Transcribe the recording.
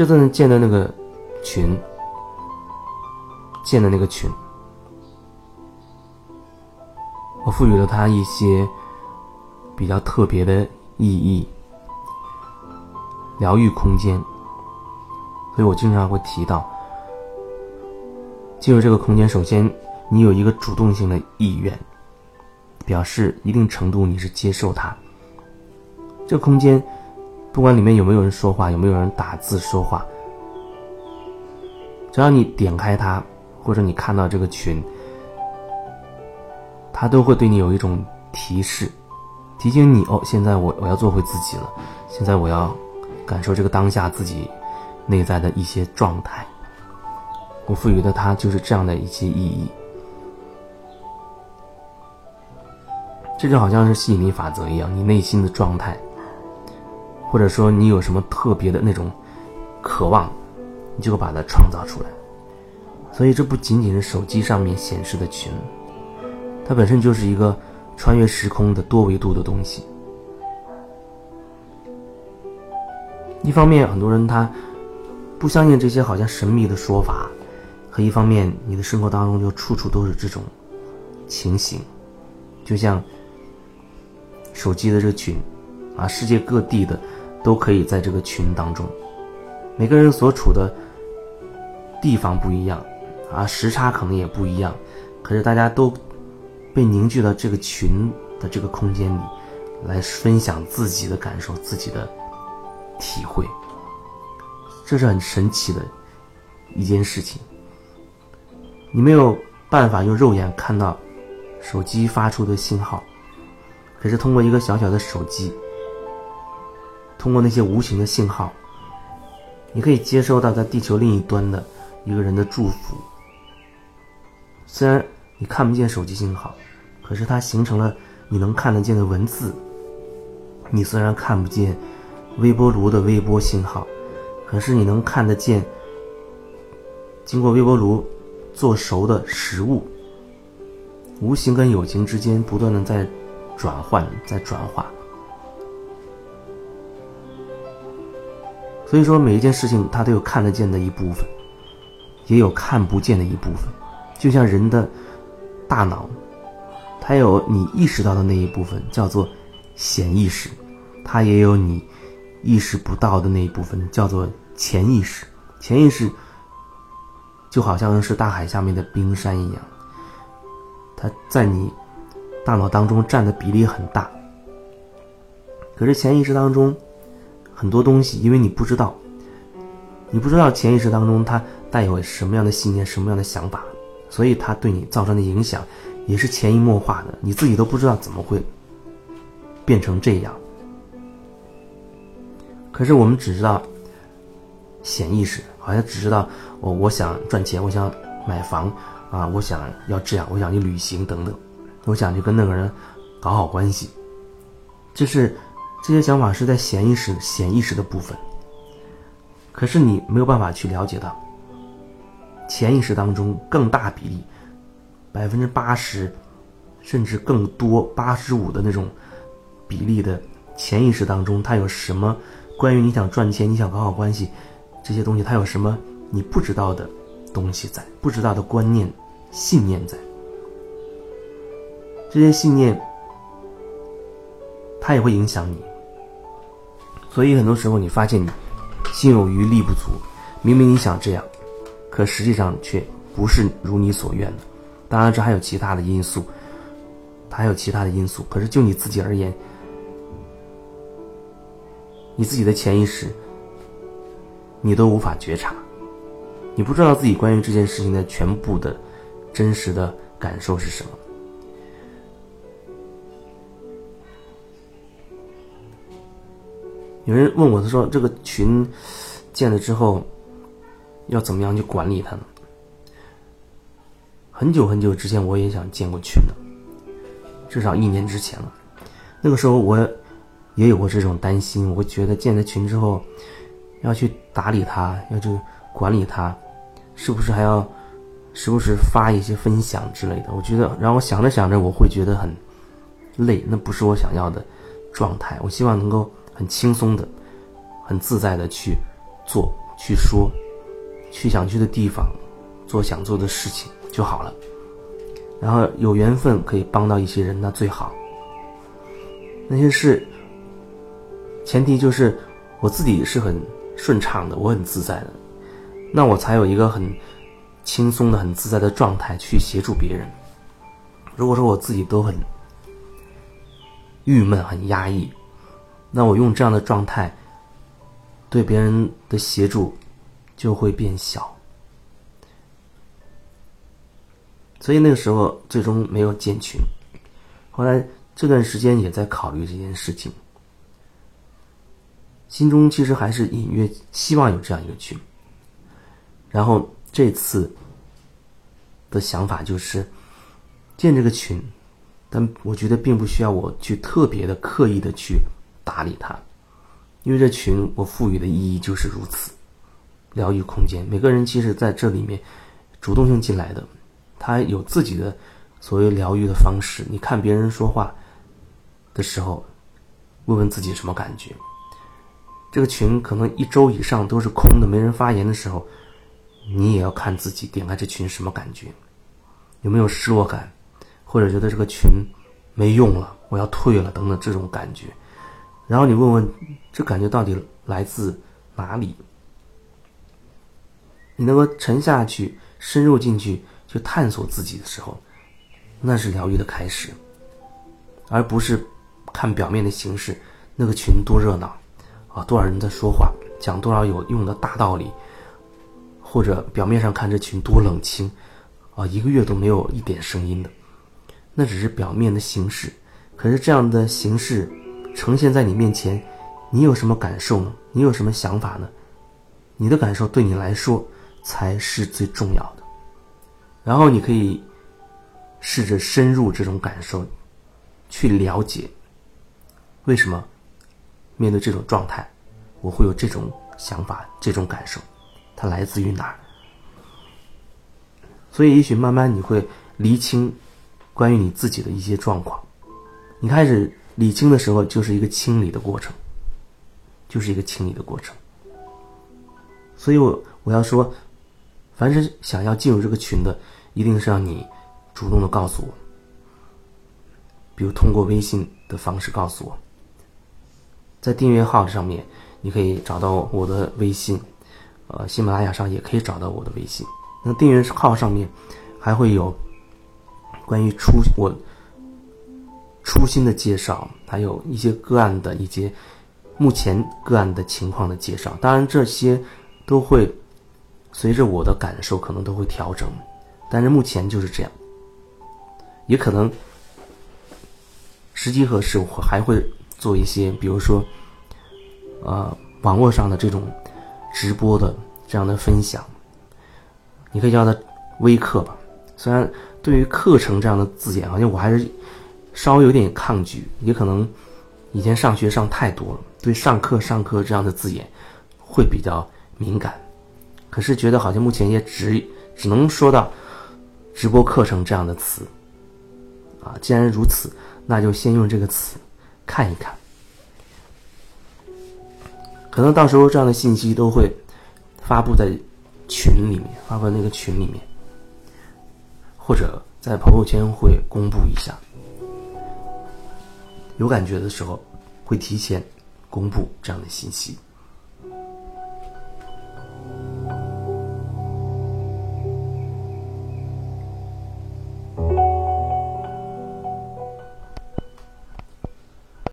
这次建的那个群，建的那个群，我赋予了它一些比较特别的意义，疗愈空间。所以我经常会提到，进入这个空间，首先你有一个主动性的意愿，表示一定程度你是接受它。这个空间。不管里面有没有人说话，有没有人打字说话，只要你点开它，或者你看到这个群，它都会对你有一种提示，提醒你哦，现在我我要做回自己了，现在我要感受这个当下自己内在的一些状态。我赋予的它就是这样的一些意义，这就好像是吸引力法则一样，你内心的状态。或者说你有什么特别的那种渴望，你就会把它创造出来。所以这不仅仅是手机上面显示的群，它本身就是一个穿越时空的多维度的东西。一方面，很多人他不相信这些好像神秘的说法；和一方面，你的生活当中就处处都是这种情形，就像手机的这个群啊，世界各地的。都可以在这个群当中，每个人所处的地方不一样，啊，时差可能也不一样，可是大家都被凝聚到这个群的这个空间里，来分享自己的感受、自己的体会，这是很神奇的一件事情。你没有办法用肉眼看到手机发出的信号，可是通过一个小小的手机。通过那些无形的信号，你可以接收到在地球另一端的一个人的祝福。虽然你看不见手机信号，可是它形成了你能看得见的文字。你虽然看不见微波炉的微波信号，可是你能看得见经过微波炉做熟的食物。无形跟有形之间不断的在转换，在转化。所以说，每一件事情它都有看得见的一部分，也有看不见的一部分。就像人的大脑，它有你意识到的那一部分，叫做显意识；它也有你意识不到的那一部分，叫做潜意识。潜意识就好像是大海下面的冰山一样，它在你大脑当中占的比例很大。可是潜意识当中。很多东西，因为你不知道，你不知道潜意识当中它带有什么样的信念、什么样的想法，所以它对你造成的影响也是潜移默化的，你自己都不知道怎么会变成这样。可是我们只知道潜意识，好像只知道我我想赚钱，我想买房啊，我想要这样，我想去旅行等等，我想去跟那个人搞好关系，这是。这些想法是在潜意识、潜意识的部分，可是你没有办法去了解到，潜意识当中更大比例，百分之八十，甚至更多八十五的那种比例的潜意识当中，它有什么关于你想赚钱、你想搞好关系这些东西，它有什么你不知道的东西在，不知道的观念、信念在，这些信念，它也会影响你。所以很多时候，你发现你心有余力不足，明明你想这样，可实际上却不是如你所愿的。当然，这还有其他的因素，还有其他的因素。可是就你自己而言，你自己的潜意识，你都无法觉察，你不知道自己关于这件事情的全部的真实的感受是什么。有人问我，他说：“这个群建了之后，要怎么样去管理它呢？”很久很久之前，我也想建过群的，至少一年之前了。那个时候，我也有过这种担心，我觉得建了群之后，要去打理它，要去管理它，是不是还要时不时发一些分享之类的？我觉得，然后想着想着，我会觉得很累，那不是我想要的状态。我希望能够。很轻松的，很自在的去做，去说，去想去的地方，做想做的事情就好了。然后有缘分可以帮到一些人，那最好。那些事，前提就是我自己是很顺畅的，我很自在的，那我才有一个很轻松的、很自在的状态去协助别人。如果说我自己都很郁闷、很压抑，那我用这样的状态对别人的协助就会变小。所以那个时候最终没有建群，后来。这段时间也在考虑这件事情，心中其实还是隐约希望有这样一个群。然后这次的想法就是建这个群，但我觉得并不需要我去特别的刻意的去打理它，因为这群我赋予的意义就是如此，疗愈空间。每个人其实在这里面主动性进来的，他有自己的所谓疗愈的方式。你看别人说话。的时候，问问自己什么感觉？这个群可能一周以上都是空的，没人发言的时候，你也要看自己点开这群什么感觉，有没有失落感，或者觉得这个群没用了，我要退了等等这种感觉。然后你问问，这感觉到底来自哪里？你能够沉下去，深入进去，去探索自己的时候，那是疗愈的开始，而不是。看表面的形式，那个群多热闹，啊，多少人在说话，讲多少有用的大道理，或者表面上看这群多冷清，啊，一个月都没有一点声音的，那只是表面的形式。可是这样的形式呈现在你面前，你有什么感受呢？你有什么想法呢？你的感受对你来说才是最重要的。然后你可以试着深入这种感受，去了解。为什么面对这种状态，我会有这种想法、这种感受？它来自于哪儿？所以，也许慢慢你会厘清关于你自己的一些状况。你开始理清的时候，就是一个清理的过程，就是一个清理的过程。所以我我要说，凡是想要进入这个群的，一定是让你主动的告诉我，比如通过微信的方式告诉我。在订阅号上面，你可以找到我的微信，呃，喜马拉雅上也可以找到我的微信。那订阅号上面还会有关于出我初心的介绍，还有一些个案的一些目前个案的情况的介绍。当然，这些都会随着我的感受可能都会调整，但是目前就是这样。也可能时机合适，我还会。做一些，比如说，呃，网络上的这种直播的这样的分享，你可以叫它微课吧。虽然对于课程这样的字眼，好像我还是稍微有点抗拒，也可能以前上学上太多了，对上课上课这样的字眼会比较敏感。可是觉得好像目前也只只能说到直播课程这样的词啊。既然如此，那就先用这个词。看一看，可能到时候这样的信息都会发布在群里面，发布在那个群里面，或者在朋友圈会公布一下。有感觉的时候会提前公布这样的信息。